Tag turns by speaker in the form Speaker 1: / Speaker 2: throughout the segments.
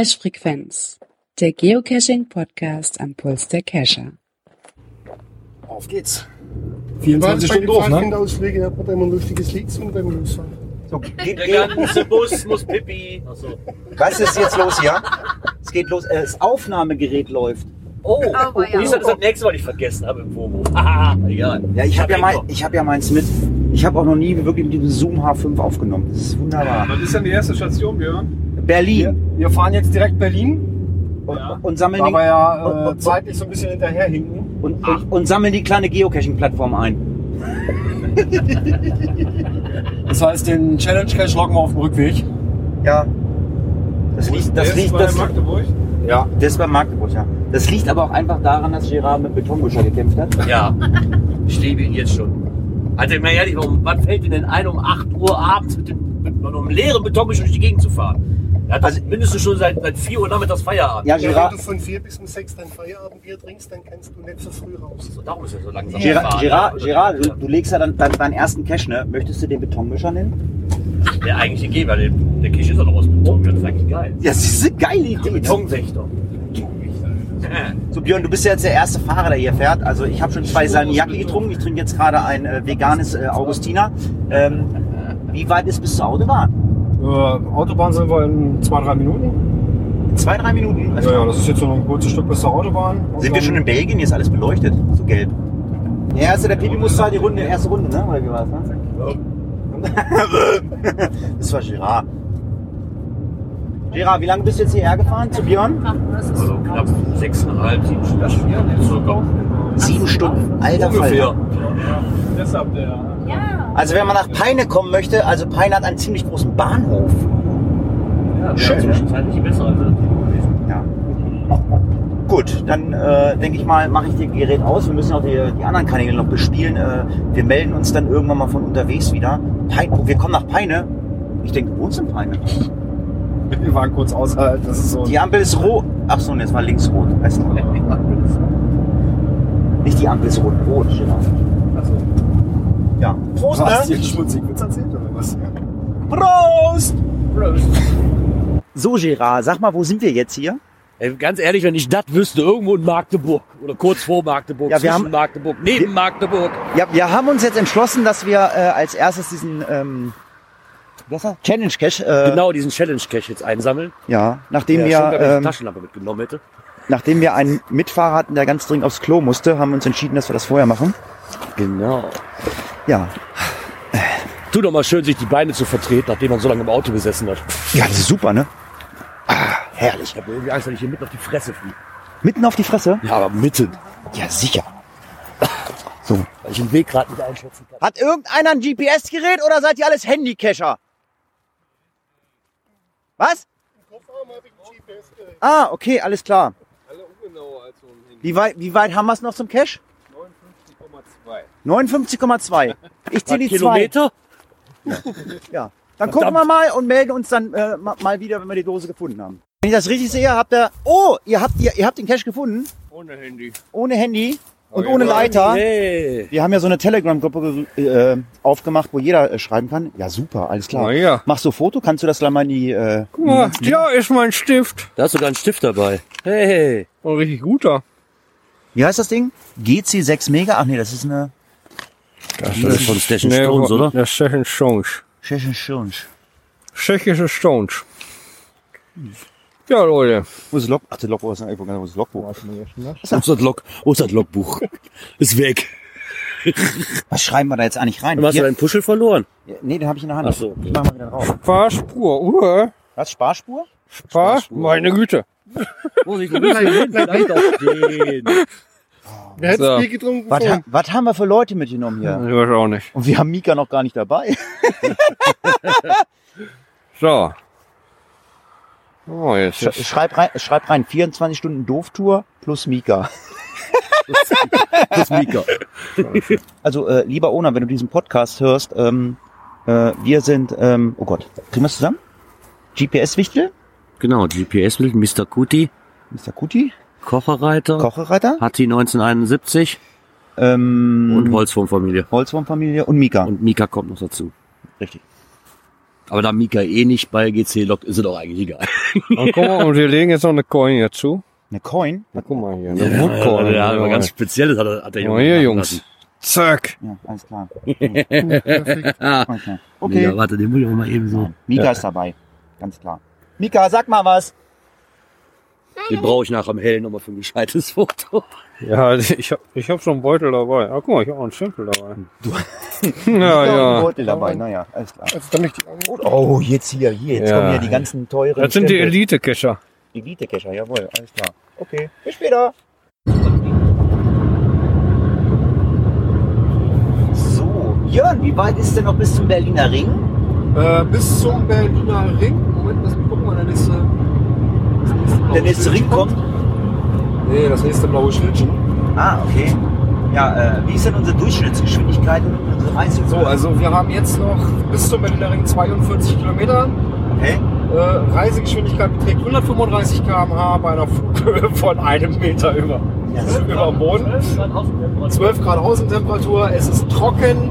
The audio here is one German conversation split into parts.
Speaker 1: Cache Frequenz, der Geocaching Podcast am Puls der Cacher.
Speaker 2: Auf geht's.
Speaker 3: War
Speaker 2: 24
Speaker 3: bei
Speaker 2: Stunden
Speaker 3: den
Speaker 2: drauf, ne?
Speaker 3: Pfadfinderausflügen hat man da immer ein lustiges Lied gesungen beim Losfahren.
Speaker 2: So, geht,
Speaker 4: Der
Speaker 2: geht,
Speaker 4: ganze Bus muss Pipi. Achso.
Speaker 2: was ist jetzt los hier? Es geht los. Äh, Das Aufnahmegerät läuft.
Speaker 4: Oh,
Speaker 5: Aber ja.
Speaker 4: nicht, dass ich das nächste Mal nicht vergessen habe im. Haha, egal.
Speaker 2: Ja, ich habe ja,
Speaker 4: hab
Speaker 2: mein, ich hab ja meins mit. Ich habe auch noch nie wirklich mit diesem Zoom H5 aufgenommen. Das ist wunderbar.
Speaker 6: Was ist denn die erste Station, Björn?
Speaker 3: Wir,
Speaker 2: Berlin.
Speaker 3: wir fahren jetzt direkt Berlin,
Speaker 2: Und,
Speaker 6: Ja.
Speaker 2: und, sammeln
Speaker 3: wir ja äh,
Speaker 2: und-
Speaker 3: zeitlich so ein bisschen hinterherhinken.
Speaker 2: und, und, und sammeln die kleine Geocaching-Plattform ein.
Speaker 3: Das heißt, den Challenge Cache loggen wir auf dem Rückweg.
Speaker 2: Ja. Das liegt, das
Speaker 6: Der
Speaker 2: liegt,
Speaker 6: ist bei
Speaker 2: das,
Speaker 6: Magdeburg.
Speaker 2: ja, das war Magdeburg, ja. Das liegt aber auch einfach daran, dass Gerard mit Betonmischer gekämpft hat.
Speaker 4: Ja, ich liebe ihn jetzt schon. Also, mal ehrlich, warum, wann fällt denn ein, um 8 Uhr abends mit dem mit, mit einem leeren Betonmischer durch die Gegend zu fahren? Er hat also, mindestens schon seit, seit 4 Uhr nachmittags Feierabend.
Speaker 2: Ja,
Speaker 3: Ja, wenn
Speaker 2: Gerard,
Speaker 3: du von 4 bis um 6 dein Feierabendbier trinkst, dann kannst du nicht so früh raus.
Speaker 4: So, darum ist er so langsam.
Speaker 2: Gerard,
Speaker 4: gefahren.
Speaker 2: Gerard, Gerard du, du legst ja dann deinen, deinen ersten Cache, ne? Möchtest du den Betonmischer nennen?
Speaker 4: Der eigentliche Geber, der, der Kisch ist auch noch aus Beton. Das ist eigentlich geil.
Speaker 2: Ja, das ist eine geile Idee.
Speaker 4: Betonwächter.
Speaker 2: So Björn, du bist ja jetzt der erste Fahrer, der hier fährt. Also ich habe schon zwei Salmiakki getrunken. Ich trinke jetzt gerade ein äh, veganes äh, Augustiner. Ähm, wie weit ist bis zur Autobahn?
Speaker 3: Äh, Autobahn sind wir in 2-3 Minuten.
Speaker 2: Zwei, drei Minuten.
Speaker 3: Ja, ja, das ist jetzt so ein kurzes Stück bis zur Autobahn.
Speaker 2: Sind wir schon in Belgien? Hier ist alles beleuchtet. So gelb. Der erste, der Pipi musste halt die Runde, erste Runde, ne? Oder wie war das, ne? das war Gerard. Gerard, wie lange bist du jetzt hierher gefahren zu Björn?
Speaker 4: Also knapp 6,5, 7 Stunden.
Speaker 2: Sieben Stunden. Alter
Speaker 4: Ungefähr.
Speaker 2: Falter.
Speaker 6: Deshalb der.
Speaker 2: Also wenn man nach Peine kommen möchte, also Peine hat einen ziemlich großen Bahnhof.
Speaker 4: Ja,
Speaker 2: Schön?
Speaker 4: Zwischenzeitlich Alternative gewesen.
Speaker 2: Ja. Gut, dann äh, denke ich mal, mache ich das Gerät aus. Wir müssen auch die, die anderen Kanäle noch bespielen. Äh, wir melden uns dann irgendwann mal von unterwegs wieder. Peine, oh, wir kommen nach Peine. Ich denke, wohnst in Peine.
Speaker 3: Wir waren kurz außerhalb. Das ist so.
Speaker 2: Die Ampel ist rot. Ach so, ne, es war links rot. Weißt du? Nicht die Ampel ist rot, rot. Genau.
Speaker 3: Also,
Speaker 2: Ja. Prost,
Speaker 3: hast du
Speaker 2: ne?
Speaker 3: dir schmutzig Witz erzählt oder was?
Speaker 2: Prost! So, Gerard, sag mal, wo sind wir jetzt hier?
Speaker 4: Ey, ganz ehrlich, wenn ich das wüsste, irgendwo in Magdeburg oder kurz vor Magdeburg,
Speaker 2: Ja, wir
Speaker 4: zwischen
Speaker 2: haben-
Speaker 4: Magdeburg, neben Magdeburg.
Speaker 2: Ja, wir haben uns jetzt entschlossen, dass wir äh, als erstes diesen ähm? Challenge Cache, äh,
Speaker 4: Genau diesen Challenge Cache jetzt einsammeln.
Speaker 2: ja, nachdem
Speaker 4: schon
Speaker 2: wir
Speaker 4: die
Speaker 2: ähm,
Speaker 4: Taschenlampe mitgenommen hätte.
Speaker 2: nachdem wir einen Mitfahrer hatten, der ganz dringend aufs Klo musste, haben wir uns entschieden, dass wir das vorher machen.
Speaker 4: Genau.
Speaker 2: Ja,
Speaker 4: Tu doch mal schön, sich die Beine zu vertreten, nachdem man so lange im Auto gesessen hat.
Speaker 2: ja, das ist super, ne? Ah, herrlich.
Speaker 4: Ich habe irgendwie Angst, dass ich hier mitten auf die Fresse fliege.
Speaker 2: Mitten auf die Fresse?
Speaker 4: Ja, aber mitten.
Speaker 2: Ja, sicher. So.
Speaker 4: Weil ich den Weg gerade nicht einschätzen kann.
Speaker 2: Hat irgendeiner ein GPS-Gerät oder seid ihr alles Handycacher? Was? Ah, okay, alles klar.
Speaker 6: Alle ungenauer als so ein Handy.
Speaker 2: Wie weit, wie weit haben wir es noch zum Cache? 59,2. Ich zähle die zwei.
Speaker 4: Kilometer?
Speaker 2: Ja. Dann gucken wir mal und melden uns dann äh, ma- mal wieder, wenn wir die Dose gefunden haben. Wenn ich das richtig sehe, habt ihr. Oh, ihr habt, ihr, ihr habt den Cache gefunden.
Speaker 6: Ohne Handy.
Speaker 2: Ohne Handy und ohne Leiter.
Speaker 4: Hey.
Speaker 2: Wir haben ja so eine Telegram-Gruppe äh, aufgemacht, wo jeder äh, schreiben kann. Ja, super, alles klar.
Speaker 6: Ja.
Speaker 2: Machst du Foto? Kannst du das gleich mal in die. Äh,
Speaker 6: Guck mal, ja, ist mein Stift.
Speaker 4: Da hast du sogar einen Stift dabei. Hey.
Speaker 6: Ein richtig guter.
Speaker 2: Wie heißt das Ding? GC6 Mega? Ach nee, das ist eine.
Speaker 4: Das ist von Station Stones, oder?
Speaker 6: Das Station Stones.
Speaker 2: Tschechischen Stones.
Speaker 6: Tschechische Stones. Ja, Leute.
Speaker 2: Wo ist das Log? Ach, das Logbuch ist irgendwo, wo ist das Logbuch?
Speaker 4: Wo ist das, Log wo ist das Logbuch? Ist weg.
Speaker 2: Was schreiben wir da jetzt eigentlich rein?
Speaker 4: Du hast ja
Speaker 2: Hier-
Speaker 4: deinen Puschel verloren.
Speaker 2: nee, den habe ich in der Hand.
Speaker 4: Ach so.
Speaker 2: Ich mach mal wieder drauf.
Speaker 6: Fahrspur. Uh,
Speaker 2: Was? Sparspur?
Speaker 6: Spaß? Meine Güte.
Speaker 4: Vorsicht, du hin? Vielleicht auf den.
Speaker 3: Wer hätte
Speaker 6: So.
Speaker 3: Bier getrunken?
Speaker 2: Was, ha- was haben wir für Leute mitgenommen
Speaker 6: Ich
Speaker 2: hier?
Speaker 6: weiß auch nicht.
Speaker 2: Und wir haben Mika noch gar nicht dabei.
Speaker 6: So. Oh, jetzt
Speaker 2: Sch
Speaker 6: ist
Speaker 2: schreib, rein, schreib rein, 24 Stunden Dooftour plus Mika.
Speaker 4: Ist Mika.
Speaker 2: Also, äh, lieber Ona, wenn du diesen Podcast hörst, ähm, äh, wir sind, ähm, oh Gott, kriegen wir es zusammen? GPS-Wichtel,
Speaker 4: Genau, GPS-Bild, Mr. Kuti,
Speaker 2: Mr. Kuti,
Speaker 4: Kocherreiter,
Speaker 2: Kochereiter,
Speaker 4: Hatti 1971
Speaker 2: ähm,
Speaker 4: und Holzwurmfamilie.
Speaker 2: Holzwurmfamilie und Mika.
Speaker 4: Und Mika kommt noch dazu.
Speaker 2: Richtig.
Speaker 4: Aber da Mika eh nicht bei GC lockt, ist es doch eigentlich egal.
Speaker 7: Und guck mal, und wir legen jetzt noch eine Coin hierzu.
Speaker 2: Eine Coin?
Speaker 7: Na, guck mal hier, eine Woodcoin.
Speaker 4: Ja, aber ganz spezielles hat, er- hat der
Speaker 7: Guck
Speaker 4: Junge.
Speaker 7: mal hier, Jungs.
Speaker 4: lassen.
Speaker 7: Zack.
Speaker 2: Ja, alles klar. Okay. okay.
Speaker 4: Ja, warte, den muss ich auch mal eben so.
Speaker 2: Mika ist dabei. Ganz klar. Mika, sag mal was.
Speaker 4: Den brauche ich nachher am Hellen nochmal für ein gescheites Foto.
Speaker 7: Ja, ich hab, ich hab schon einen Beutel dabei. Ah, guck mal, ich hab auch einen Stempel dabei. ja, ja.
Speaker 2: Beutel dabei, naja, alles klar.
Speaker 8: Also dann nicht die
Speaker 2: Oh, jetzt hier, hier, jetzt
Speaker 7: Ja.
Speaker 2: kommen hier die ganzen teuren
Speaker 7: Das sind die
Speaker 2: Stempel.
Speaker 7: Elite-Kescher.
Speaker 2: Elite-Kescher, jawohl, alles klar. Okay, bis später. So, Jörn, wie weit ist denn noch bis zum Berliner Ring?
Speaker 8: Äh, bis zum Berliner Ring. Moment, lass mich gucken, wann der nächste. Nächste
Speaker 2: Der nächste Ring kommt?
Speaker 8: Nee, das nächste blaue Schildchen.
Speaker 2: Ah, okay. Ja, äh, wie ist denn unsere Durchschnittsgeschwindigkeit und unsere Reise?
Speaker 8: So, also wir haben jetzt noch bis zum Berliner Ring 42 Kilometer.
Speaker 2: okay.
Speaker 8: Äh, Reisegeschwindigkeit beträgt 135 km/h bei einer Flughöhe von einem Meter über, über dem Boden. 12 Grad Außentemperatur, es ist trocken.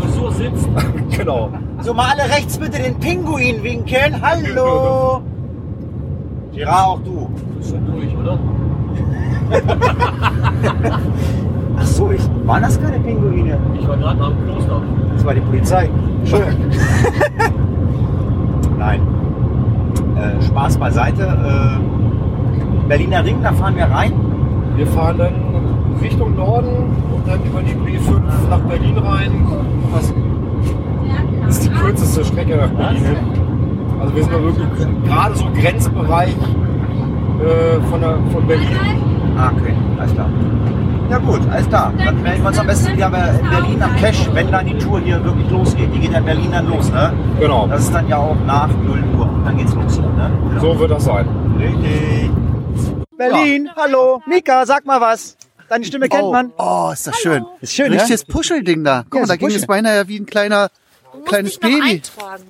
Speaker 4: Frisur sitzt.
Speaker 8: Genau.
Speaker 2: So, mal alle rechts bitte den Pinguin winkeln. Hallo! Gerard, auch du.
Speaker 4: Ist schon durch, oder?
Speaker 2: Ach so, ich, waren das keine Pinguine?
Speaker 4: Ich war gerade im Kloster.
Speaker 2: Das war die Polizei. Schön. Nein. Äh, Spaß beiseite. Äh, Berliner Ring, da fahren wir rein.
Speaker 8: Wir fahren dann Richtung Norden und dann über die B5 nach Berlin rein. Das ist die kürzeste Strecke nach Berlin. Also wir sind da wirklich gerade so Grenzbereich äh, von, der, von Berlin.
Speaker 2: Ah, okay, alles klar. Ja gut, alles klar. Dann melden wir uns am besten wieder bei- in Berlin am Cash, wenn dann die Tour hier wirklich losgeht. Die geht ja in Berlin dann los, ne?
Speaker 8: Genau,
Speaker 2: Das ist dann ja auch nach 0 Uhr. Dann geht's los hier, ne? Genau.
Speaker 8: so wird das sein.
Speaker 2: Richtig. Berlin, hallo. Mika, sag mal was. Deine Stimme kennt
Speaker 5: oh,
Speaker 2: man.
Speaker 5: Oh, ist das schön.
Speaker 2: Ist schön,
Speaker 5: Richtiges Puschelding da. Guck
Speaker 2: Ja,
Speaker 5: mal,
Speaker 2: ist
Speaker 5: da ging es beinahe ja wie ein kleiner, kleines Baby.
Speaker 9: eintragen.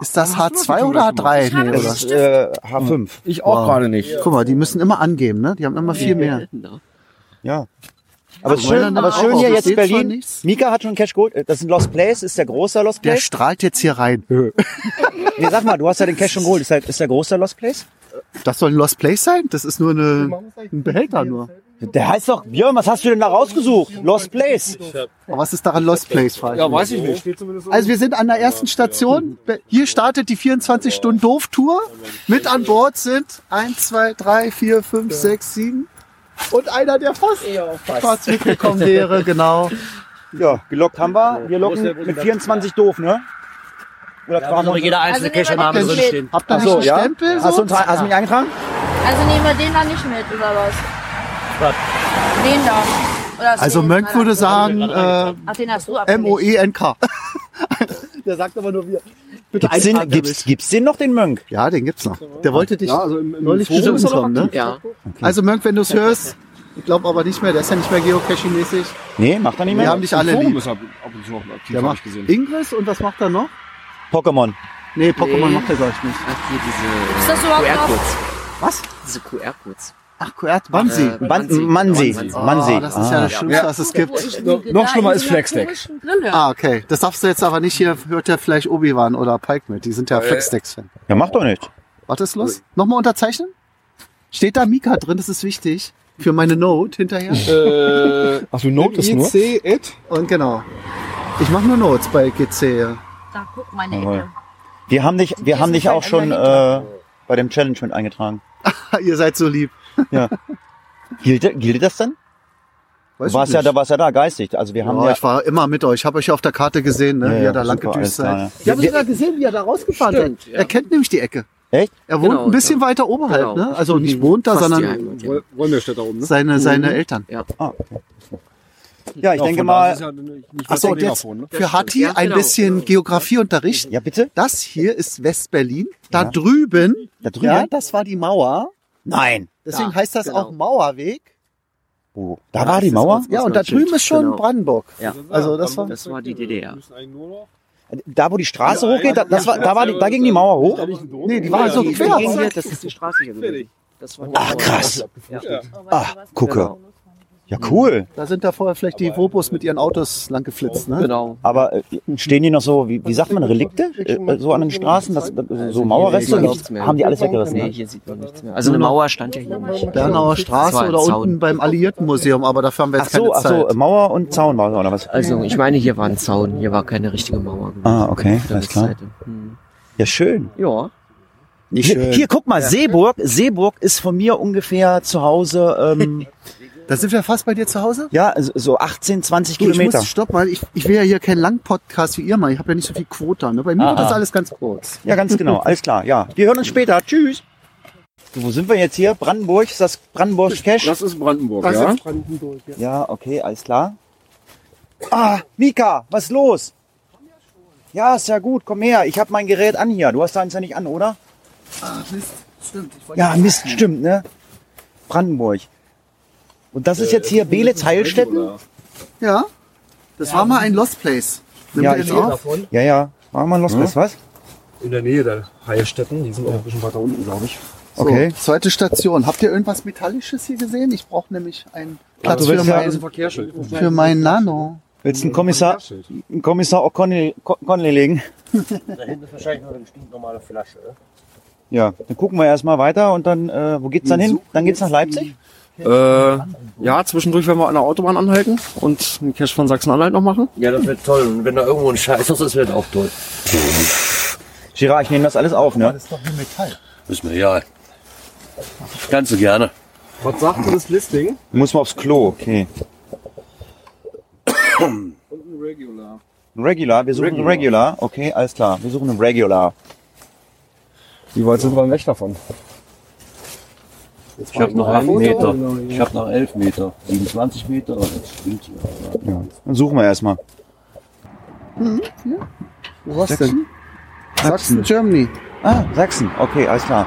Speaker 5: Ist das H2 oder H3? Nee,
Speaker 2: Das
Speaker 5: oder?
Speaker 2: ist äh, H5.
Speaker 7: Ich auch gerade nicht.
Speaker 5: Guck mal, die müssen immer angeben, ne? Die haben immer viel mehr.
Speaker 2: Ja. Aber es ist
Speaker 5: wollen
Speaker 2: schön, aber schön hier jetzt Berlin. Mika hat schon Cash geholt. Das ist ein Lost Place, ist der große Lost
Speaker 5: Der
Speaker 2: Place.
Speaker 5: strahlt jetzt hier rein.
Speaker 2: Nee, sag mal, du hast ja den Cash schon geholt. Ist der, ist der große Lost Place?
Speaker 5: Das soll ein Lost Place sein? Das ist nur eine, ein Behälter nur.
Speaker 2: Der heißt doch, Björn, was hast du denn da rausgesucht? Lost Place.
Speaker 5: Aber was ist daran Lost Place? frag ich
Speaker 7: Ja, weiß ich nicht.
Speaker 5: Also wir sind an der ersten Station. Hier startet die 24 Stunden Doof-Tour. Mit an Bord sind 1, 2, 3, 4, 5, 6, 7 und einer, der fast, fast mitgekommen wäre, genau.
Speaker 2: Ja, gelockt haben wir. Wir locken mit 24 doof, ne? Oder
Speaker 4: muss
Speaker 2: wir
Speaker 4: doch jeder einzelne
Speaker 9: Also nehmen wir
Speaker 4: Cashername
Speaker 9: den
Speaker 4: drin
Speaker 9: mit.
Speaker 4: stehen.
Speaker 5: Habt ihr
Speaker 2: so,
Speaker 5: einen
Speaker 2: ja?
Speaker 5: Stempel?
Speaker 2: Hast du,
Speaker 5: So?
Speaker 2: einen- hast du mich eingetragen?
Speaker 9: Also nehmen wir den da nicht mit, oder was?
Speaker 4: Was?
Speaker 9: Den da.
Speaker 5: Also Mönk würde sagen, äh,
Speaker 9: Ach, den hast du abgelegt.
Speaker 5: M-O-E-N-K. Der sagt aber nur wir. Bitte
Speaker 2: Gibt's den, gibt's, gibt's den noch, den Mönk?
Speaker 5: Ja, den gibt's noch. Der wollte dich
Speaker 8: Ja, also im, im
Speaker 5: neulich besuchen kommen, ne?
Speaker 9: Ja.
Speaker 5: Also Mönk, wenn du es hörst, ich glaube aber nicht mehr, der ist ja nicht mehr Geocaching-mäßig.
Speaker 2: Nee, macht er nicht
Speaker 5: Wir
Speaker 2: mehr.
Speaker 5: haben dich alle
Speaker 8: Forum
Speaker 5: lieb.
Speaker 8: ist er ab und zu noch aktiv,
Speaker 5: Der macht
Speaker 8: gesehen.
Speaker 5: Ingress und was macht er noch?
Speaker 2: Pokémon.
Speaker 5: Nee, Pokémon
Speaker 10: Nee.
Speaker 5: macht er glaube ich nicht.
Speaker 10: Ach, hier diese
Speaker 9: Ist das überhaupt noch?
Speaker 10: QR-Codes.
Speaker 5: Was?
Speaker 10: Diese QR-Codes.
Speaker 5: Ach, QR, Wannsee.
Speaker 10: Äh,
Speaker 2: Man- Mansi.
Speaker 10: Mansi.
Speaker 2: Mansi.
Speaker 5: Oh, das ist ja das Schlimmste, was es gibt.
Speaker 8: noch schlimmer ist Flexdeck.
Speaker 5: Ah, okay. Das darfst du jetzt aber nicht hier, hört ja vielleicht Obi-Wan oder Pike mit. Die sind ja Flexdecks-Fan.
Speaker 2: Ja, mach doch nicht.
Speaker 5: Warte, ist los? Nochmal unterzeichnen? Steht da Mika drin, das ist wichtig. Für meine Note hinterher.
Speaker 8: Äh, Achso, Note ist nur? Ed?
Speaker 5: Und genau. Ich mache nur Notes bei GC.
Speaker 9: Da, guck meine. Ecke.
Speaker 2: Wir haben dich, wir haben dich auch schon äh, bei dem Challenge mit eingetragen.
Speaker 5: Ihr seid so lieb.
Speaker 2: Gilt, gilt das denn?
Speaker 5: Weiß
Speaker 2: Du warst
Speaker 5: ich
Speaker 2: ja, da warst ja da, geistig. Also wir haben
Speaker 5: ja,
Speaker 2: ja,
Speaker 5: ich war immer mit euch. Ich habe euch auf der Karte gesehen, ne?
Speaker 2: Ja,
Speaker 5: wie
Speaker 2: ja,
Speaker 5: ihr da lang gedüst seid.
Speaker 2: ja.
Speaker 5: Ich habe sogar gesehen, wie ihr da rausgefahren
Speaker 10: Stimmt,
Speaker 5: seid.
Speaker 10: ja.
Speaker 5: Er kennt nämlich die Ecke.
Speaker 2: Echt?
Speaker 5: Er wohnt
Speaker 10: Genau,
Speaker 5: ein bisschen
Speaker 10: ja.
Speaker 5: weiter oberhalb,
Speaker 10: Genau.
Speaker 5: ne? Also nicht wohnt da,
Speaker 10: Fast
Speaker 5: sondern
Speaker 10: ja.
Speaker 8: Da oben, ne?
Speaker 5: seine, seine Eltern.
Speaker 2: Ja, ich
Speaker 8: Ja,
Speaker 2: denke
Speaker 8: von da
Speaker 2: mal.
Speaker 8: ja nicht
Speaker 5: Ach so,
Speaker 8: weit
Speaker 5: und
Speaker 8: weg
Speaker 5: jetzt
Speaker 8: ne?
Speaker 5: für Hatti
Speaker 10: Ja,
Speaker 5: ein
Speaker 10: genau.
Speaker 5: bisschen Geografieunterricht.
Speaker 2: Ja, bitte?
Speaker 5: Das hier ist West-Berlin. Da
Speaker 2: Ja.
Speaker 5: drüben,
Speaker 2: Da drüben?
Speaker 5: ja, das war die Mauer.
Speaker 2: Nein.
Speaker 5: Deswegen
Speaker 10: Ja,
Speaker 5: heißt das
Speaker 10: genau.
Speaker 5: auch Mauerweg.
Speaker 2: Oh, da war die Mauer?
Speaker 5: Ja, und da drüben ist schon
Speaker 10: genau.
Speaker 5: Brandenburg.
Speaker 10: Ja.
Speaker 5: Also das war.
Speaker 10: Das war die DDR.
Speaker 2: Da, wo die Straße hochgeht, da, das war, da war die, da ging die Mauer hoch.
Speaker 5: Nee, die war so quer.
Speaker 10: das ist die Straße hier. Das war die
Speaker 2: Ach, krass.
Speaker 10: Ja.
Speaker 2: Ah, gucke. Ja, cool.
Speaker 5: Da sind da vorher vielleicht die Vobos mit ihren Autos lang geflitzt, ne?
Speaker 10: Genau.
Speaker 2: Aber äh, stehen die noch so, wie, wie sagt man, Relikte? Äh, so an den Straßen? Das, so Mauerreste?
Speaker 10: hier nichts mehr.
Speaker 2: Haben die alles weggerissen?
Speaker 10: Nee,
Speaker 2: Ne?
Speaker 10: hier sieht man nichts mehr. Also eine Mauer stand ja hier nicht.
Speaker 5: Bernauer Straße
Speaker 10: war ein
Speaker 5: oder
Speaker 10: Zaun.
Speaker 5: unten beim Alliiertenmuseum, aber dafür haben wir
Speaker 2: Ach
Speaker 5: jetzt keine
Speaker 2: so, ach so,
Speaker 5: Zeit.
Speaker 2: Mauer und Zaun war es, oder was?
Speaker 10: Also ich meine, hier war ein Zaun. Hier war keine richtige Mauer.
Speaker 2: Ah, okay, alles klar.
Speaker 10: Hm.
Speaker 2: Ja, schön.
Speaker 10: Ja.
Speaker 5: Nicht
Speaker 2: Hier, hier, guck mal, Seeburg. Seeburg ist von mir ungefähr zu Hause, ähm,
Speaker 5: Da sind wir fast bei dir zu Hause?
Speaker 2: ja, so- so 18, 20
Speaker 5: Du, ich
Speaker 2: Kilometer.
Speaker 5: muss, stopp mal, ich, ich will ja hier keinen langen Podcast wie ihr mal. Ich habe ja nicht so viel Quota. Ne? Bei mir
Speaker 2: Ah,
Speaker 5: wird das alles ganz kurz.
Speaker 2: Ja, ganz genau. Alles klar. Ja, wir hören uns später. Tschüss. So, wo sind wir jetzt hier? Brandenburg? Ist das Brandenburg Cash?
Speaker 3: Das ist Brandenburg,
Speaker 5: Das
Speaker 3: ja?
Speaker 5: ist Brandenburg, ja.
Speaker 2: Ja, okay, alles klar. Ah, Mika, was ist los? Ja, ist ja gut. Komm her. Ich habe mein Gerät an hier. Du hast deins ja nicht an, oder?
Speaker 5: Ah, Mist. Stimmt. Ich
Speaker 2: Ja, Mist, stimmt, ne? Brandenburg. Und das ist jetzt hier Beelitz Heilstätten?
Speaker 5: Ja. Das war mal ein Lost Place.
Speaker 2: Ja,
Speaker 5: ihr
Speaker 2: ich?
Speaker 3: Davon.
Speaker 2: Ja, ja. Machen wir los, was? was?
Speaker 3: In der Nähe der Heilstätten. Die sind auch ein bisschen weiter unten, glaube ich.
Speaker 5: So,
Speaker 2: Okay.
Speaker 5: zweite Station. Habt ihr irgendwas Metallisches hier gesehen? Ich brauche nämlich einen Platz für mein,
Speaker 3: Verkehrsschild.
Speaker 5: für mein Nano.
Speaker 2: Willst du einen Kommissar, einen Kommissar O'Connell Connelly legen?
Speaker 4: Da hinten ist wahrscheinlich noch eine stinknormale Flasche.
Speaker 2: Ja, dann gucken wir erstmal weiter und dann, äh, wo geht's dann hin? Dann geht's nach Leipzig?
Speaker 3: Äh, ja, zwischendurch werden wir an der Autobahn anhalten und einen Cache von Sachsen-Anhalt noch machen.
Speaker 4: Ja, das wird toll. Und wenn da irgendwo ein Scheiß ist, das wird auch toll.
Speaker 2: Girard, ich nehme das alles auf, ne?
Speaker 5: Das ist doch wie Metall.
Speaker 4: Ist mir egal. Ganz so gerne.
Speaker 3: Was sagt denn das Listing?
Speaker 2: Muss mal aufs Klo, okay.
Speaker 3: Und ein Regular.
Speaker 2: Ein Regular, wir suchen einen Regular. Okay, alles klar. Wir suchen einen Regular.
Speaker 3: Wie weit sind wir denn weg davon?
Speaker 4: Ich habe noch 11 Meter. Ich habe noch 11 Meter. 27 Meter. Das stimmt ja.
Speaker 2: Ja. Dann suchen wir erstmal.
Speaker 5: Wo war's denn? Sachsen, Germany.
Speaker 2: Ah, Sachsen. Okay, alles klar.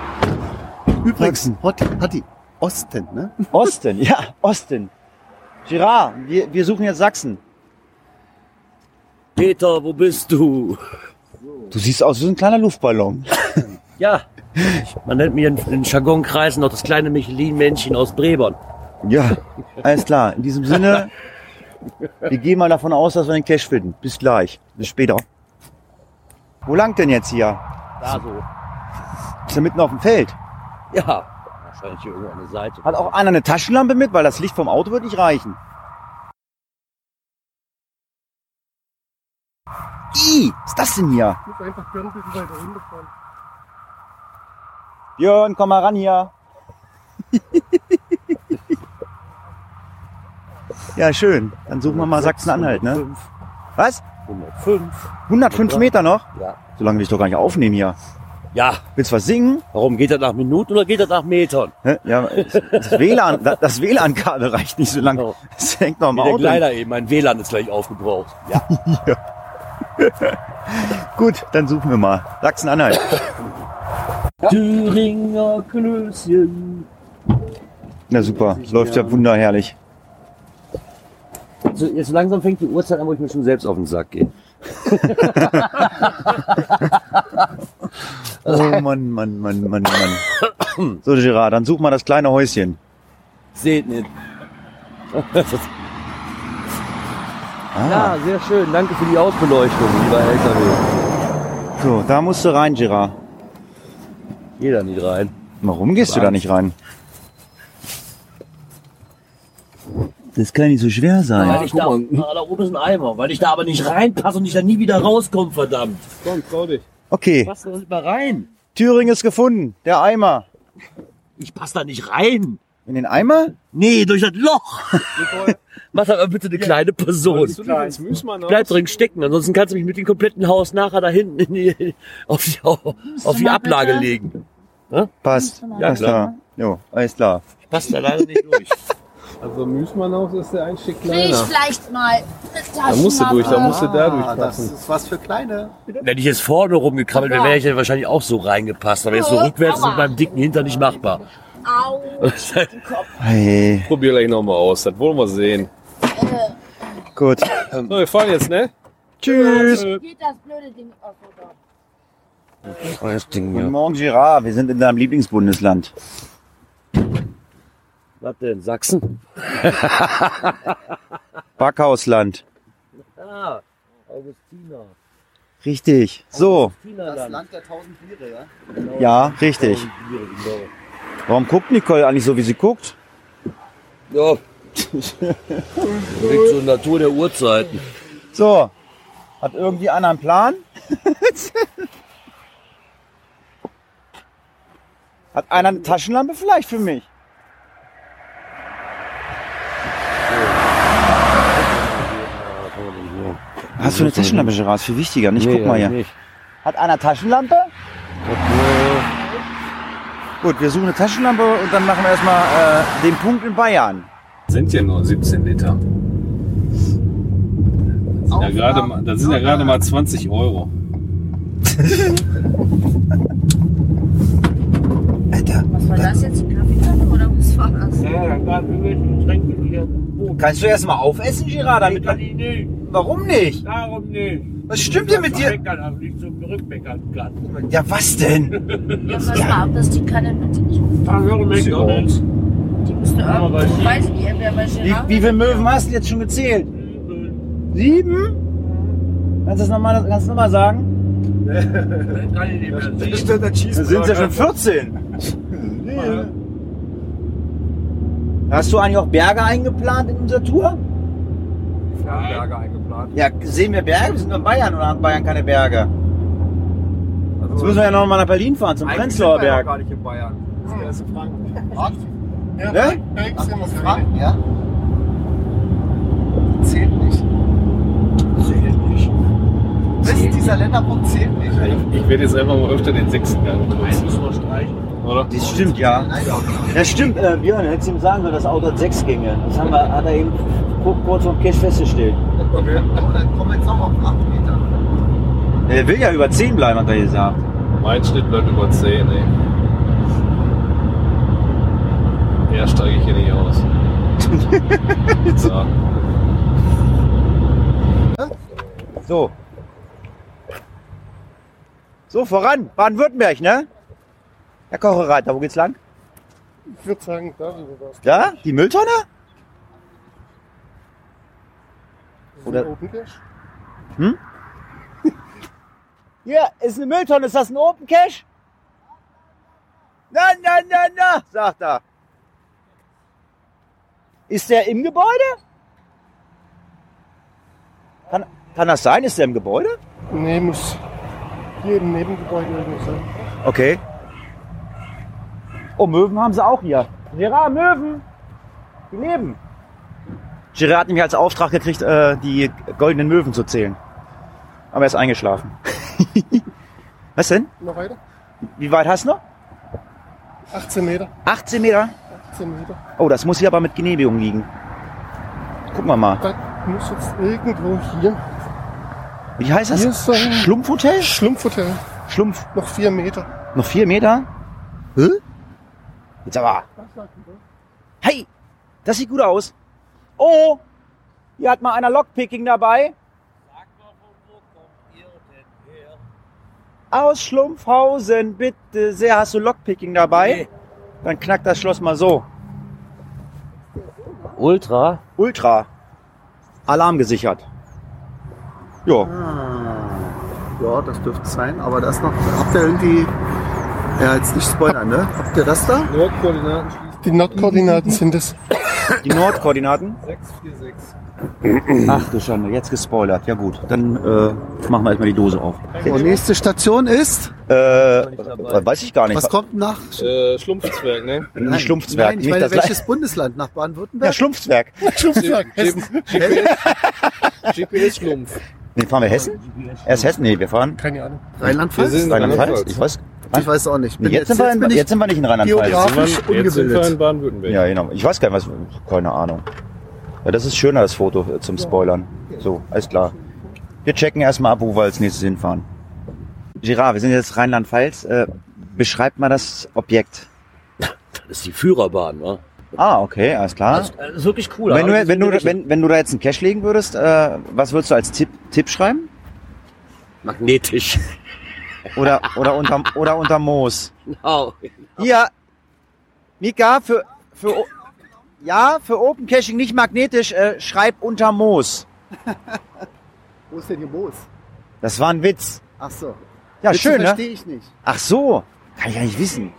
Speaker 5: Übrigens, hat, hat die Osten, ne?
Speaker 2: Osten, ja, Osten. Girard, wir, wir suchen jetzt Sachsen.
Speaker 4: Peter, wo bist du?
Speaker 2: Du siehst aus wie so ein kleiner Luftballon.
Speaker 4: Ja, man nennt mich in, in Jargonkreisen noch das kleine Michelin-Männchen aus Brebern.
Speaker 2: Ja, alles klar. In diesem Sinne, wir gehen mal davon aus, dass wir den Cash finden. Bis gleich. Bis später. Wo lang denn jetzt hier?
Speaker 4: Da so.
Speaker 2: Ist er mitten auf dem Feld?
Speaker 4: Ja, wahrscheinlich hier irgendwo an der Seite.
Speaker 2: Hat auch einer eine Taschenlampe mit, weil das Licht vom Auto wird nicht reichen. I, was ist das denn hier? Björn, komm mal ran hier. ja, schön. Dann suchen wir mal Sachsen-Anhalt, ne? Was?
Speaker 4: 105.
Speaker 2: 105 Meter noch?
Speaker 4: Ja.
Speaker 2: So lange will ich doch gar nicht aufnehmen hier.
Speaker 4: Ja,
Speaker 2: Willst du was singen?
Speaker 4: warum geht das nach Minuten oder geht das nach Metern?
Speaker 2: Ja, das WLAN, das WLAN-Kabel reicht nicht so lang.
Speaker 4: Oh.
Speaker 2: Das hängt noch am
Speaker 4: Wie der
Speaker 2: Auto.
Speaker 4: Kleider eben, mein WLAN ist gleich aufgebraucht. Ja.
Speaker 2: Gut, dann suchen wir mal. Sachsen-Anhalt.
Speaker 4: Thüringer Klößchen.
Speaker 2: Na super, läuft ja wunderherrlich.
Speaker 4: So, jetzt langsam fängt die Uhrzeit an, wo ich mir schon selbst auf den Sack gehe.
Speaker 2: Oh Mann, Mann, Mann, Mann, Mann. So, Gerard, dann such mal das kleine Häuschen.
Speaker 4: Seht nicht.
Speaker 2: Ah,
Speaker 4: Ja, sehr schön. Danke für die Ausbeleuchtung, lieber LKW.
Speaker 2: so, da musst du rein, Gerard.
Speaker 4: Jeder nicht rein.
Speaker 2: Warum gehst du da nicht rein? Das kann nicht so schwer
Speaker 4: Weil
Speaker 2: sein.
Speaker 4: ich da, da oben ist ein Eimer. Weil ich da aber nicht reinpasse und ich da nie wieder rauskomme, verdammt.
Speaker 3: Komm, trau dich.
Speaker 2: Okay,
Speaker 4: Pass doch nicht mal rein.
Speaker 2: Thüringen ist gefunden. Der Eimer.
Speaker 4: Ich passe da nicht rein.
Speaker 2: In den Eimer?
Speaker 4: Nee, durch das Loch. Mach doch mal bitte eine kleine Person.
Speaker 3: Müsmann
Speaker 4: Bleib drin stecken, ansonsten kannst du mich mit dem kompletten Haus nachher da hinten in die, auf, die, auf die Ablage
Speaker 9: bitte?
Speaker 4: legen.
Speaker 2: Passt.
Speaker 4: Ja,
Speaker 2: alles klar. Jo, alles klar.
Speaker 4: Ich passe da leider nicht durch.
Speaker 3: Also Müsmannhaus ist der Einstieg
Speaker 9: Will ich
Speaker 3: kleiner.
Speaker 9: vielleicht mal.
Speaker 3: Da musst du durch, da musst du da
Speaker 5: Ah, das
Speaker 3: durchpassen.
Speaker 5: ist was für Kleine.
Speaker 4: Wenn ich jetzt vorne rumgekrabbelt wäre, wäre ich ja wahrscheinlich auch so reingepasst. Aber jetzt so rückwärts ist mit meinem dicken Hintern nicht machbar.
Speaker 9: Au.
Speaker 2: Hey,
Speaker 3: Probier gleich nochmal aus, das wollen wir sehen.
Speaker 2: gut.
Speaker 3: So, wir fahren jetzt, ne?
Speaker 2: Tschüss.
Speaker 9: Geht das blöde Ding auf?
Speaker 4: Das Ding
Speaker 2: Guten Morgen, Gerard. Wir sind in deinem Lieblingsbundesland.
Speaker 4: Was denn? Sachsen?
Speaker 2: Backhausland.
Speaker 4: Ah, Augustina.
Speaker 2: Richtig. So.
Speaker 4: Augustiner
Speaker 5: Land der tausend Biere, ja?
Speaker 2: Ja, richtig. Warum guckt Nicole eigentlich so, wie sie guckt?
Speaker 4: Ja. Liegt zur Natur der Uhrzeiten.
Speaker 2: So. Hat irgendwie einer einen Plan? Hat einer eine Taschenlampe vielleicht für mich? Hast du eine Taschenlampe, Gerard? Viel wichtiger. Nicht, guck mal hier.
Speaker 4: Nicht.
Speaker 2: Hat einer Taschenlampe? Gut, wir suchen eine Taschenlampe und dann machen wir erstmal äh, den Punkt in Bayern.
Speaker 6: Sind ja nur 17 Liter. Das sind ja gerade mal, das sind ja gerade mal 20 Euro.
Speaker 2: Alter,
Speaker 9: Was war das jetzt? Ein Kaffeekanne oder was war das?
Speaker 4: Ja, gerade irgendwelche Getränke hier.
Speaker 2: Kannst du erst mal aufessen, Girard? Damit
Speaker 4: Kann ich nicht.
Speaker 2: Warum nicht?
Speaker 4: Darum nicht.
Speaker 2: Was stimmt denn mit dir?
Speaker 4: Bäckern, aber nicht zum Rückbäckern platt.
Speaker 2: Ja, was denn?
Speaker 9: Ja, pass mal auf, dass die Kanne bitte nicht
Speaker 4: Da höre McDonalds.
Speaker 9: Die müssen irgendwo, ich weiß nicht, wer bei
Speaker 2: Wie,
Speaker 9: Gerard.
Speaker 2: wie viele Möwen hast du jetzt schon gezählt? Sieben? Kannst du das nochmal noch mal sagen?
Speaker 4: Kann ich nicht mehr
Speaker 3: Da
Speaker 2: sind es ja schon 14. Hast du eigentlich auch Berge eingeplant in unserer Tour?
Speaker 3: Fernberge eingeplant.
Speaker 2: Ja, sehen wir Berge? Wir sind nur in Bayern oder hat Bayern keine Berge? Jetzt
Speaker 3: Also,
Speaker 2: müssen wir ja noch mal nach Berlin fahren, zum Prenzlauer
Speaker 3: wir ja
Speaker 2: Berg.
Speaker 3: gar nicht in Bayern. Das ist der erste Franken.
Speaker 5: Ja,
Speaker 2: Ne?
Speaker 5: Ach, Franken, ja? Zählt nicht.
Speaker 2: Zählt nicht.
Speaker 5: Das ist dieser Länderpunkt zählt nicht.
Speaker 6: Ich, ich werde jetzt einfach mal öfter den sechsten Gang
Speaker 4: Eins müssen wir streichen.
Speaker 6: Oder?
Speaker 2: Das stimmt, ja. Das stimmt, äh, Björn, hättest du ihm sagen sollen, dass das Auto hat 6 Gänge. Das haben wir, hat er eben ku- kurz vom Cash festgestellt.
Speaker 3: Okay.
Speaker 5: Aber dann kommen wir jetzt noch auf 8 Meter.
Speaker 2: Er will ja über 10 bleiben, hat er gesagt.
Speaker 6: Mein Schnitt bleibt über 10, ey. Mehr steige ich hier nicht aus. ja.
Speaker 2: So. So, voran. Baden-Württemberg, ne? Herr Kochereiter, wo geht's lang?
Speaker 3: Ich würde sagen, da sind wir was.
Speaker 2: Da? Die Mülltonne? Oder-
Speaker 3: Open Cash?
Speaker 2: Hier, ist eine Mülltonne. Ist das ein Open Cash? Na, na, na, na, sagt er. Ist der im Gebäude? Kann, kann das sein? Ist der im Gebäude?
Speaker 3: Nee, muss hier im Nebengebäude irgendwo sein.
Speaker 2: Okay. Oh, Möwen haben sie auch hier. Gerard, Möwen! Die leben. Gerard hat nämlich als Auftrag gekriegt, äh, die goldenen Möwen zu zählen. Aber er ist eingeschlafen. Was denn?
Speaker 3: Noch weiter?
Speaker 2: Wie weit hast du noch?
Speaker 3: 18 Meter.
Speaker 2: 18 Meter?
Speaker 3: 18 Meter.
Speaker 2: Oh, das muss hier aber mit Genehmigung liegen. Gucken wir mal.
Speaker 3: Das muss jetzt irgendwo hier.
Speaker 2: Wie heißt das?
Speaker 3: Hier ist so ein-
Speaker 2: Schlumpfhotel?
Speaker 3: Schlumpfhotel.
Speaker 2: Schlumpf.
Speaker 3: Noch 4 Meter.
Speaker 2: Noch vier Meter? Hä? Jetzt aber. Hey, das sieht gut aus. Oh, hier hat mal einer Lockpicking dabei.
Speaker 4: Sag mal, von wo kommt ihr denn her?
Speaker 2: Aus Schlumpfhausen, bitte sehr. Hast du Lockpicking dabei?
Speaker 4: Nee.
Speaker 2: Dann knackt das Schloss mal so.
Speaker 4: Ultra?
Speaker 2: Ultra. Alarm gesichert. Jo.
Speaker 5: Ja, das dürfte es sein. Aber das noch. Habt ihr irgendwie. Ja, jetzt nicht spoilern, ne? Habt ihr das da?
Speaker 6: Nordkoordinaten schließen
Speaker 3: Die Nordkoordinaten sind es.
Speaker 2: Die Nordkoordinaten.
Speaker 6: 646.
Speaker 2: Ach du Schande, jetzt gespoilert. Ja gut, dann äh, machen wir erstmal die Dose auf.
Speaker 5: So, nächste Station ist.
Speaker 2: Äh, weiß ich gar nicht.
Speaker 5: Was kommt nach?
Speaker 6: Äh, Schlumpfzwerg, ne?
Speaker 2: Nicht Schlumpfzwerg.
Speaker 5: Nein, ich
Speaker 2: nicht
Speaker 5: meine,
Speaker 2: das
Speaker 5: welches Bundesland? Nach
Speaker 2: ja,
Speaker 5: Baden-Württemberg?
Speaker 2: Schlumpfzwerg.
Speaker 3: Schlumpfzwerg.
Speaker 6: GPS, GPS Schlumpf.
Speaker 2: Nee, fahren wir Hessen? Erst Hessen? Nee, wir fahren
Speaker 3: Keine Ahnung.
Speaker 5: Rheinland-Pfalz?
Speaker 2: Rheinland-Pfalz. Ich weiß.
Speaker 5: Ich weiß auch nicht.
Speaker 2: Nee, jetzt, sind wir in,
Speaker 5: bin
Speaker 2: jetzt sind wir nicht in Rheinland-Pfalz.
Speaker 6: Jetzt Jetzt sind wir in Baden-Württemberg.
Speaker 2: Ja, genau. Ich weiß gar nicht, was. Keine Ahnung. Ja, das ist schöner, das Foto äh, zum Spoilern. So, alles klar. Wir checken erstmal ab, wo wir als nächstes hinfahren. Girard, wir sind jetzt Rheinland-Pfalz. Äh, beschreibt mal das Objekt.
Speaker 4: Das ist die Führerbahn, wa?
Speaker 2: Ah, okay, alles klar.
Speaker 4: Das ist wirklich cool.
Speaker 2: wenn, du, wenn, du, wenn, wenn du da jetzt einen Cash legen würdest, äh, was würdest du als Tipp, Tipp schreiben?
Speaker 4: Magnetisch.
Speaker 2: Oder, oder, unterm, oder unter Moos?
Speaker 4: Genau.
Speaker 2: Hier, Mika, für, für, Ja, für Open Caching nicht magnetisch, äh, schreib unter Moos.
Speaker 5: Wo ist denn hier Moos?
Speaker 2: Das war ein Witz.
Speaker 5: Ach so.
Speaker 2: Ja,
Speaker 5: Witze
Speaker 2: schön, ne?
Speaker 5: verstehe ich nicht.
Speaker 2: Ach so, kann ich ja nicht wissen.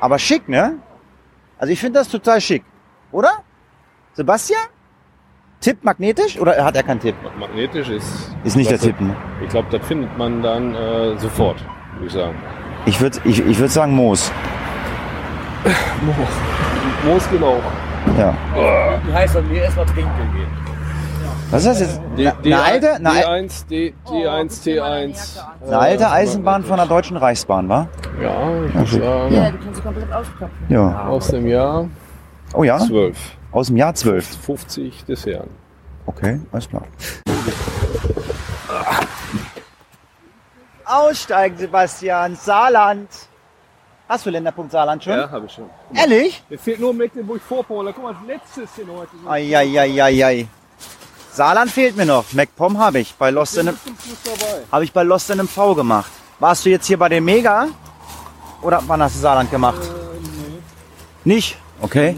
Speaker 2: Aber schick, ne? Also ich finde das total schick. Oder? Sebastian? Tipp magnetisch oder hat er keinen Tipp?
Speaker 6: Magnetisch ist.
Speaker 2: Ist nicht der Tipp, ne?
Speaker 6: Ich glaube, das findet man dann äh, sofort, würde ich sagen.
Speaker 2: Ich würde ich, ich würd sagen Moos.
Speaker 6: Moos genau.
Speaker 2: Ja.
Speaker 4: Die heißt dann mir erstmal trinken gehen.
Speaker 2: Was ist das jetzt?
Speaker 6: D,
Speaker 2: Eine eine alte, eine, al-
Speaker 6: D1, D, D1, T1.
Speaker 2: eine alte Eisenbahn von der Deutschen Reichsbahn, wa?
Speaker 6: Ja, ich würde sagen,
Speaker 9: Ja, die kannst du komplett aufklappen.
Speaker 2: Ja.
Speaker 6: aus dem Jahr
Speaker 2: Oh ja?
Speaker 6: 12.
Speaker 2: Aus dem Jahr 12.
Speaker 6: 50 des Herrn.
Speaker 2: Okay, alles klar. Aussteigen, Sebastian. Saarland. Hast du Länderpunkt Saarland schon?
Speaker 6: Ja, habe ich schon.
Speaker 2: Ehrlich?
Speaker 6: Mir fehlt nur Mecklenburg-Vorpommern. Guck mal, als letztes hier heute.
Speaker 2: Eieieiei. Saarland fehlt mir noch. MacPom habe ich bei Lost in habe ich bei Lost in V gemacht. Warst du jetzt hier bei dem Mega? Oder wann hast du Saarland gemacht? Nicht? Okay.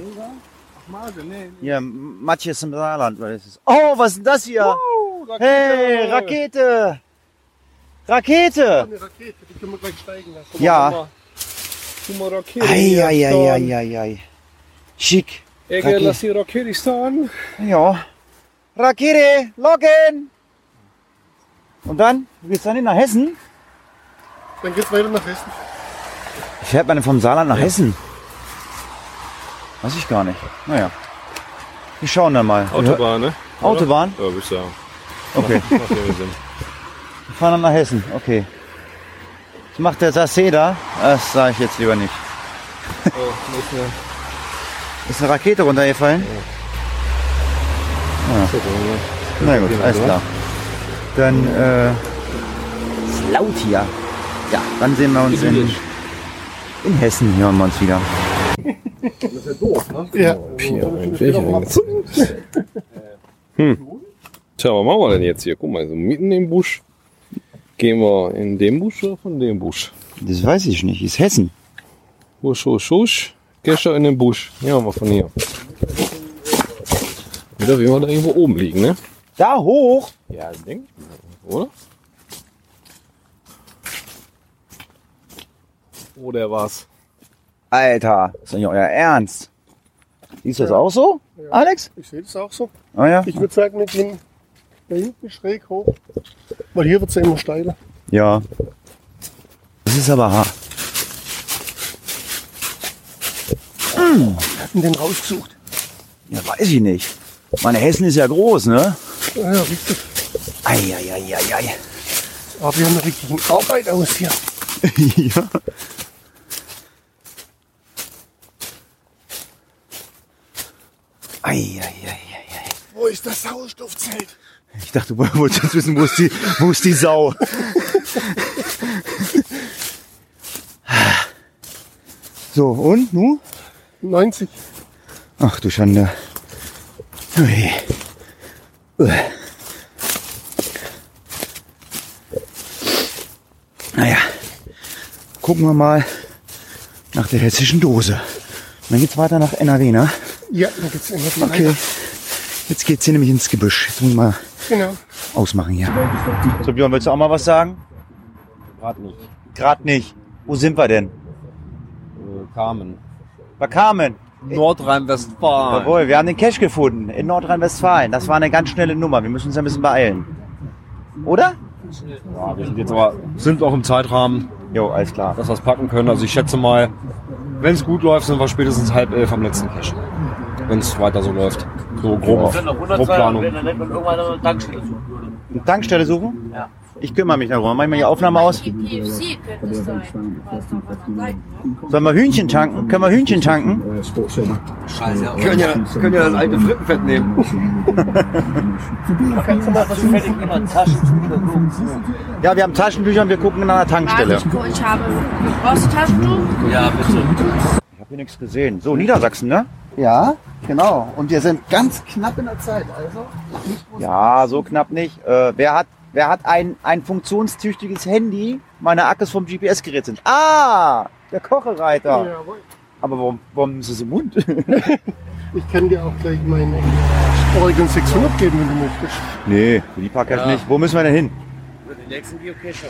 Speaker 2: Hier, Matthias im Saarland. was ist das? Oh, was ist denn das hier? Hey, Rakete! Rakete!
Speaker 3: Eine Rakete, die können wir gleich steigen lassen.
Speaker 2: Ja.
Speaker 6: Guck mal, Rakete.
Speaker 2: Eieieiei. Schick. Rakete.
Speaker 6: lass die Rakete stehen.
Speaker 2: Ja. Rakete, loggen! Und dann? Du gehst dann nach Hessen?
Speaker 3: Dann geht's weiter nach Hessen.
Speaker 2: Fährt man denn vom Saarland nach Hessen? Weiß ich gar nicht. Naja. Wir schauen dann mal.
Speaker 6: Autobahn, ne?
Speaker 2: Autobahn?
Speaker 6: Ja, würde ich sagen.
Speaker 2: Okay.
Speaker 6: Macht ja Sinn.
Speaker 2: Wir fahren dann nach Hessen. Okay. Was macht der Sassé da? Das sage ich jetzt lieber nicht.
Speaker 6: Oh, nicht mehr.
Speaker 2: Ist eine Rakete runtergefallen?
Speaker 6: Mal, ne?
Speaker 2: Na gut, alles klar. Dann, äh, ist laut hier. Ja, dann sehen wir uns in, in Hessen. Hören wir uns wieder.
Speaker 3: Ja.
Speaker 6: Hm. Tja, was machen wir denn jetzt hier? Guck mal, so mitten im Busch. Gehen wir in den Busch oder von dem Busch?
Speaker 2: Das weiß ich nicht. Ist Hessen.
Speaker 6: Husch, husch, husch. Gestern in den Busch. Ja, mal von hier. Wieder wie wir da irgendwo oben liegen, ne?
Speaker 2: Da hoch?
Speaker 6: Ja, denk. Oder? Oh, der war's.
Speaker 2: Alter, ist doch nicht euer Ernst. Siehst du das auch so, Alex?
Speaker 3: Ich sehe das auch so.
Speaker 2: Ah ja?
Speaker 3: Ich würde sagen, wir gehen da hinten schräg hoch. Weil hier wird es ja immer steiler.
Speaker 2: Ja. Das ist aber hart.
Speaker 3: Und den rausgesucht.
Speaker 2: Ja, weiß ich nicht. Meine Hessen ist ja groß, ne?
Speaker 3: Ja, ja, richtig.
Speaker 2: Eieieiei.
Speaker 3: Aber wir haben eine richtige Arbeit aus hier.
Speaker 2: ja. Eieieiei.
Speaker 3: Wo ist das Sauerstoffzelt?
Speaker 2: Ich dachte, du wolltest jetzt wissen, wo ist die, wo ist die Sau? so, und, nu?
Speaker 3: 90.
Speaker 2: Ach du Schande. Ui. Uah. Naja, gucken wir mal nach der hessischen Dose. Und dann geht's weiter nach NRW, ne?
Speaker 3: Ja, dann geht's immer die
Speaker 2: Okay. Jetzt geht's hier nämlich ins Gebüsch. Jetzt muss ich mal
Speaker 3: Genau.
Speaker 2: ausmachen hier. So, Björn, willst du auch mal was sagen?
Speaker 8: Gerade nicht.
Speaker 2: Gerade nicht. Wo sind wir denn?
Speaker 8: Äh, Carmen.
Speaker 2: Bei Carmen.
Speaker 8: Nordrhein-Westfalen.
Speaker 2: Jawohl, wir haben den Cash gefunden in Nordrhein-Westfalen. Das war eine ganz schnelle Nummer. Wir müssen uns ein bisschen beeilen. Oder?
Speaker 8: Ja, wir sind jetzt aber sind auch im Zeitrahmen,
Speaker 2: Jo, alles klar.
Speaker 8: dass wir es packen können. Also ich schätze mal, wenn es gut läuft, sind wir spätestens halb elf am letzten Cache. Wenn es weiter so läuft. So grob,
Speaker 4: 100
Speaker 8: grob Planung.
Speaker 4: wenn dann nicht man irgendwann eine Tankstelle suchen würde.
Speaker 2: Eine Tankstelle suchen?
Speaker 4: Ja.
Speaker 2: Ich kümmere mich darum. Mach ich mal die Aufnahme aus.
Speaker 9: Könnte es sein.
Speaker 2: Sollen wir Hühnchen tanken? Können wir Hühnchen tanken?
Speaker 4: Scheiße.
Speaker 8: Können ja, können ja das alte Frittenfett nehmen.
Speaker 2: Ja, wir haben Taschentücher und wir gucken nach einer Tankstelle.
Speaker 9: Ich habe. Brauchst du Taschentuch?
Speaker 4: Ja, bitte.
Speaker 2: Ich habe hier nichts gesehen. So, Niedersachsen, ne?
Speaker 5: Ja, genau. Und wir sind ganz knapp in der Zeit. Also
Speaker 2: ja, so knapp nicht. Äh, wer hat, wer hat ein, ein funktionstüchtiges Handy? Meine Akkus vom GPS-Gerät sind. Ah, der Kochereiter.
Speaker 3: Ja,
Speaker 2: Aber warum, warum ist es im Mund?
Speaker 3: ich kann dir auch gleich meinen Oregon 600 geben, wenn du möchtest.
Speaker 2: Nee, die Parkcache ja. nicht. Wo müssen wir denn hin?
Speaker 4: Über den nächsten Geocacher.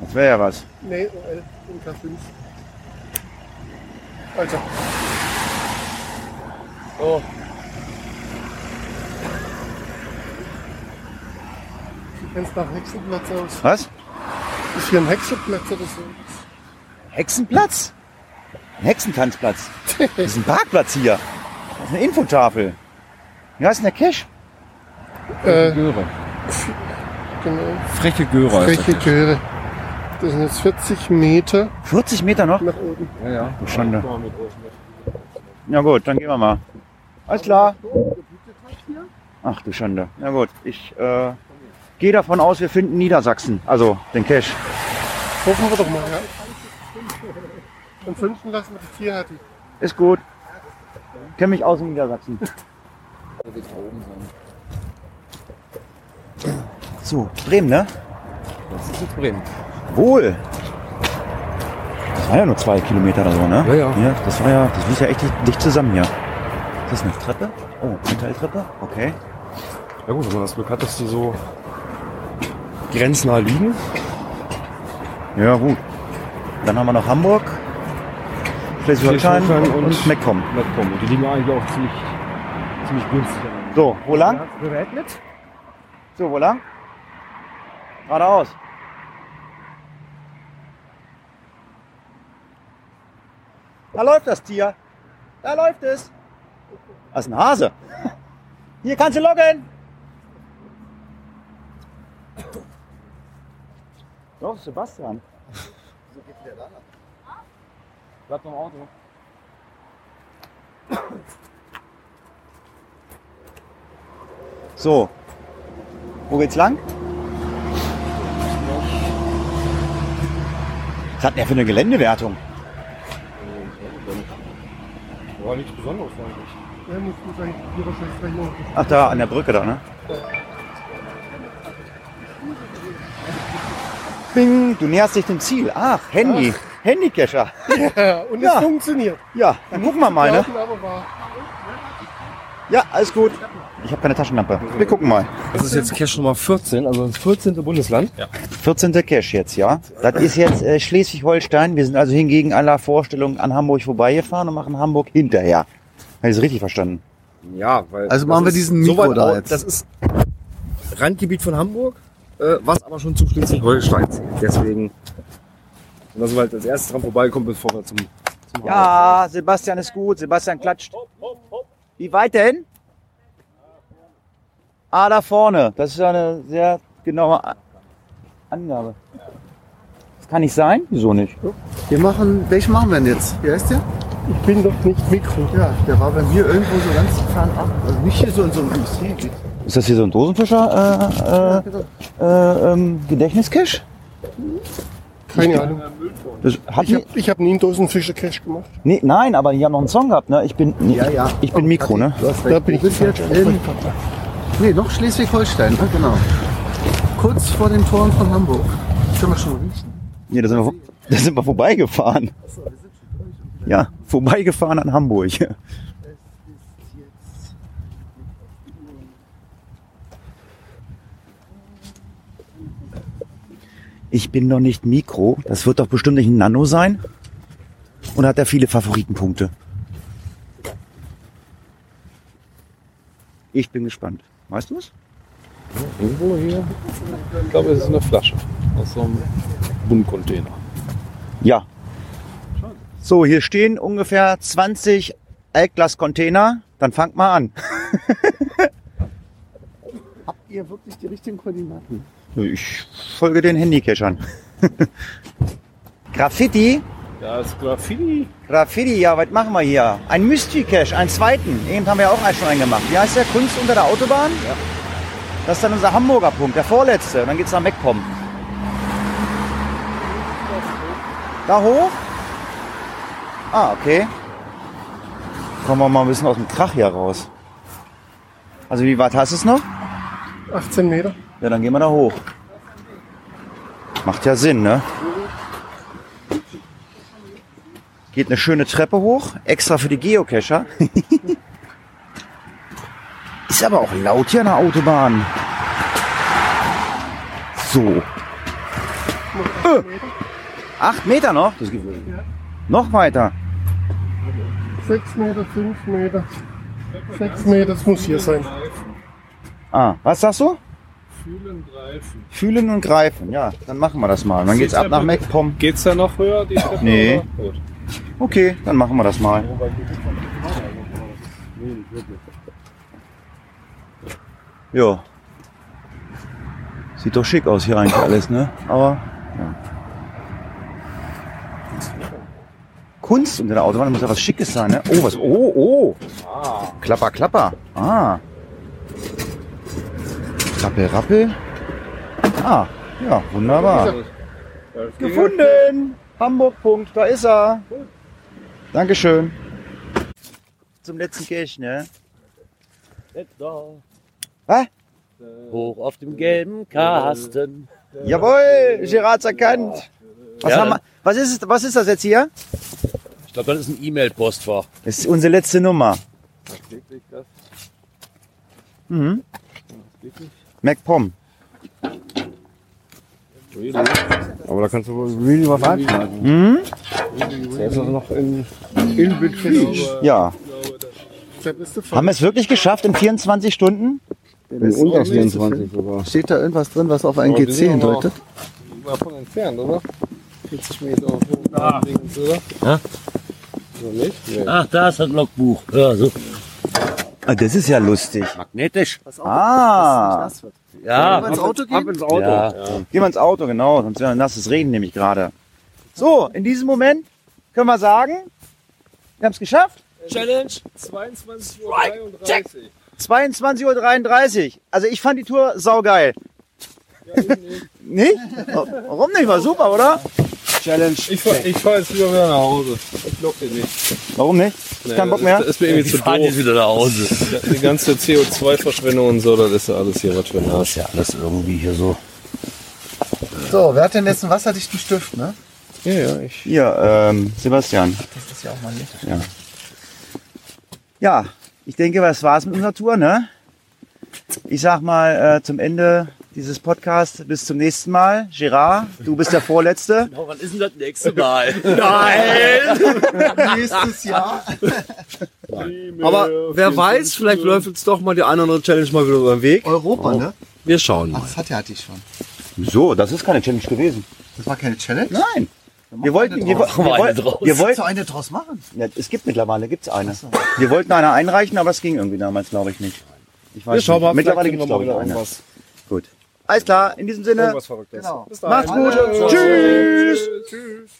Speaker 2: Das wäre ja was.
Speaker 3: Nee, OL, 5. Alter.
Speaker 4: Oh.
Speaker 3: Sieht nach Hexenplatz aus.
Speaker 2: Was?
Speaker 3: Ist hier ein Hexenplatz oder so?
Speaker 2: Hexenplatz? Ein Hexentanzplatz. Das ist ein Parkplatz hier. Das ist eine Infotafel. Wie heißt denn der Cash?
Speaker 3: Äh,
Speaker 8: Göre.
Speaker 3: Genau.
Speaker 8: Freche Göre.
Speaker 3: Freche Göre. Das sind jetzt 40 Meter
Speaker 2: 40 Meter noch?
Speaker 3: nach oben.
Speaker 8: Ja, ja.
Speaker 2: Du Schande. Ja gut, dann gehen wir mal. Alles klar. Ach du Schande. Na gut, ich äh, gehe davon aus, wir finden Niedersachsen. Also den Cache.
Speaker 3: Hoffen wir doch mal, ja. Ansonsten lassen wir die Tierhärte.
Speaker 2: Ist gut. Kenne mich aus in Niedersachsen. So, Bremen, ne?
Speaker 8: Das ist jetzt Bremen.
Speaker 2: Wohl. Das war ja nur zwei Kilometer oder so, ne?
Speaker 8: Ja, ja.
Speaker 2: Hier, das war ja, das liegt ja echt dicht zusammen hier. Das ist eine Treppe? Oh, Metalltreppe? Okay.
Speaker 8: Ja gut, wenn man das Glück hat, dass die so grenznah liegen.
Speaker 2: Ja, gut. Dann haben wir noch Hamburg, Schleswig-Holstein und,
Speaker 8: und-
Speaker 2: MacPom.
Speaker 8: Netcom. Und die liegen eigentlich auch ziemlich, ziemlich günstig.
Speaker 2: So, wo lang? So, wo lang? Geradeaus. Da läuft das Tier. Da läuft es. Das ist ein Hase. Hier kannst du loggen. Doch, Sebastian.
Speaker 8: Bleibt am Auto.
Speaker 2: So. Wo geht's lang? Was hat denn der für eine Geländewertung?
Speaker 8: War nichts Besonderes eigentlich.
Speaker 3: Ja, muss eigentlich hier wahrscheinlich gleich noch.
Speaker 2: Ach, da an der Brücke da, ne? Bing, du näherst dich dem Ziel. Ach, Handy. Handycacher.
Speaker 3: Ja, und
Speaker 2: Ja.
Speaker 3: es funktioniert.
Speaker 2: Ja, dann gucken wir mal, ne? Ja, alles gut. Ich habe keine Taschenlampe. Wir gucken mal.
Speaker 8: Das ist jetzt Cache Nummer 14, also das 14. Bundesland. Ja.
Speaker 2: 14. Cache jetzt, ja. Das ist jetzt äh, Schleswig-Holstein. Wir sind also hingegen aller Vorstellungen an Hamburg vorbeigefahren und machen Hamburg hinterher. Habe ich das richtig verstanden?
Speaker 8: Ja, weil.
Speaker 5: Also
Speaker 8: das
Speaker 5: machen wir diesen
Speaker 8: so
Speaker 5: Mikro
Speaker 8: weit
Speaker 5: da jetzt.
Speaker 8: Das ist Randgebiet von Hamburg, äh, was aber schon zu Schleswig-Holstein zählt. Deswegen. Und dass wir halt als erstes dran vorbeikommen, bevor wir zum. zum
Speaker 2: Ja, Sebastian ist gut. Sebastian klatscht. Wie weit denn? Ah, da vorne. Das ist eine sehr genaue A- Angabe. Das kann nicht sein? Wieso nicht?
Speaker 5: Wir machen, welchen machen wir denn jetzt? Wie heißt der?
Speaker 3: Ich bin doch nicht Mikro.
Speaker 5: Ja, der war bei mir irgendwo so ganz fernab. Also nicht hier so in so einem Industriegebiet.
Speaker 2: Ist das hier so ein Dosenfischer äh, äh, äh, ähm, Gedächtniscache?
Speaker 3: Keine Ahnung.
Speaker 2: Das hat
Speaker 3: Ich habe hab nie einen Dosenfischer-Cache gemacht.
Speaker 2: nee, nein, aber die haben noch einen Song gehabt, ne? Ich bin, nee,
Speaker 5: Ja, ja.
Speaker 2: ich bin Mikro, ne?
Speaker 5: Du hast
Speaker 3: Da bin
Speaker 5: Du
Speaker 3: ich
Speaker 5: bist jetzt in, nee, noch Schleswig-Holstein, ne? genau. Kurz vor den Toren von Hamburg. Können wir schon riechen.
Speaker 2: Ja, da sind wir, da sind wir vorbeigefahren. Ja, vorbeigefahren an Hamburg. Ich bin doch nicht Mikro. Das wird doch bestimmt nicht ein Nano sein. Und hat er viele Favoritenpunkte. Ich bin gespannt. Weißt du es?
Speaker 6: Irgendwo hier. Ich glaube, es ist eine Flasche aus so einem Bundcontainer.
Speaker 2: Ja. So, hier stehen ungefähr 20 Altglas-Container. Dann fangt mal an.
Speaker 5: Habt ihr wirklich die richtigen Koordinaten?
Speaker 2: Ich folge den Handycachern. Graffiti?
Speaker 6: Ja, das Graffiti.
Speaker 2: Graffiti, ja, was machen wir hier? Ein Mystery-Cache, einen zweiten. Eben haben wir auch einen schon einen gemacht. Wie heißt der? Kunst unter der Autobahn? Ja. Das ist dann unser Hamburger Punkt, der vorletzte. Und dann geht's nach MacPom. Da hoch? Ah, okay. Kommen wir mal ein bisschen aus dem Krach hier raus. Also wie weit hast du es noch?
Speaker 3: 18 Meter.
Speaker 2: Ja, dann gehen wir da hoch. Macht ja Sinn, ne? Geht eine schöne Treppe hoch, extra für die Geocacher. Ist aber auch laut hier an der Autobahn. So. Äh. Acht Meter noch? Das geht noch weiter.
Speaker 3: 6 Meter, 5 Meter. 6 Meter, das muss hier sein.
Speaker 2: Ah, was sagst du? Fühlen und greifen. Ja, dann machen wir das mal. Dann geht's ab nach MacPom.
Speaker 6: Geht's da noch höher, die Treppe?
Speaker 2: Nee.
Speaker 6: oder? Gut.
Speaker 2: Okay, dann machen wir das mal. Ja. Sieht doch schick aus hier eigentlich alles, ne? Aber. Ja. Kunst unter der Autobahn muss ja was Schickes sein, ne? Oh, was? Oh, oh! Klapper, klapper. Ah. Rappel, rappel. Ah, ja, wunderbar. Gefunden! Hamburg, Punkt, da ist er. Dankeschön. Zum letzten Cash, ne? Was?
Speaker 4: Hoch auf dem gelben Kasten.
Speaker 2: Jawohl, Gerard's erkannt. Was,
Speaker 4: Ja,
Speaker 2: haben wir, was, ist, es- was ist das jetzt hier?
Speaker 4: Ich glaube, das ist ein E-Mail-Postfach.
Speaker 2: Das ist unsere letzte Nummer. Mhm. MacPom.
Speaker 8: Aber da kannst du wohl really was einschneiden.
Speaker 2: Mhm.
Speaker 8: Der ist also noch in, in Betrieb.
Speaker 2: Ja. Haben wir es wirklich geschafft in 24 Stunden?
Speaker 8: In unter 24 sogar.
Speaker 5: Steht da irgendwas drin, was auf ein
Speaker 6: Aber
Speaker 5: GC hindeutet?
Speaker 6: Davon entfernt, oder? 40 Meter. Ah. oder?
Speaker 4: Ja?
Speaker 6: Oder nicht? Nee.
Speaker 4: Ach, da ist das Logbuch. Ja, so.
Speaker 2: Ah, das ist ja lustig.
Speaker 4: Magnetisch.
Speaker 2: Ah.
Speaker 4: Ja.
Speaker 5: ins Auto
Speaker 8: Ab ins Auto.
Speaker 4: Ja.
Speaker 2: Gehen wir ins Auto, genau. Sonst wäre ein nasses Reden nämlich gerade. So, in diesem Moment können wir sagen, wir haben es geschafft.
Speaker 4: Challenge.
Speaker 6: 22.33 Uhr.
Speaker 4: Right, check.
Speaker 2: 22.33 Uhr. Also ich fand die Tour saugeil. nicht? Warum nicht? War super, oder?
Speaker 6: Challenge. Ich fahr, ich fahr jetzt lieber wieder nach Hause. Ich glaub dir nicht.
Speaker 2: Warum nicht?
Speaker 6: Nee,
Speaker 2: Kein Bock mehr?
Speaker 6: Das ist mir irgendwie
Speaker 4: Ich
Speaker 6: zu
Speaker 4: fahr
Speaker 6: doof.
Speaker 4: jetzt wieder nach Hause.
Speaker 6: Die ganze CO2-Verschwendung und so, das ist ja alles hier was für ein
Speaker 4: Das ist ja alles irgendwie hier so.
Speaker 5: So, wer hat denn jetzt einen wasserdichten Stift, ne?
Speaker 6: Ja, ja, ich.
Speaker 2: Hier, ähm, Sebastian.
Speaker 5: Das ist ja auch mal hier.
Speaker 2: Ja. ja, ich denke, das war's mit unserer Tour, ne? Ich sag mal äh, zum Ende dieses Podcasts bis zum nächsten Mal. Gerard, du bist der Vorletzte.
Speaker 4: Oh, wann ist denn das nächste Mal? Nein!
Speaker 5: Nächstes Jahr.
Speaker 8: Aber wer weiß, vielleicht läuft uns doch mal die eine oder andere Challenge mal wieder über den Weg.
Speaker 5: Europa, ne?
Speaker 8: Wir schauen
Speaker 5: Ach,
Speaker 8: mal.
Speaker 5: das hat ja hatte ich schon.
Speaker 2: So, das ist keine Challenge gewesen.
Speaker 5: Das war keine Challenge?
Speaker 2: Nein. Wir wollten, wir,
Speaker 5: draus.
Speaker 2: wir,
Speaker 4: wir eine
Speaker 2: wollten, wir wollten,
Speaker 5: eine draus machen?
Speaker 2: ja, es gibt mittlerweile, gibt's eine. Wir wollten eine einreichen, aber es ging irgendwie damals, glaube ich, nicht. Ich weiß
Speaker 8: Wir schauen mal,
Speaker 2: nicht. Mittlerweile
Speaker 8: kriegen wir
Speaker 2: glaube ich,
Speaker 8: mal wieder
Speaker 2: eine.
Speaker 8: irgendwas.
Speaker 2: Alles klar, in diesem Sinne.
Speaker 5: Genau.
Speaker 2: Macht's gut. Tschüss. Tschüss.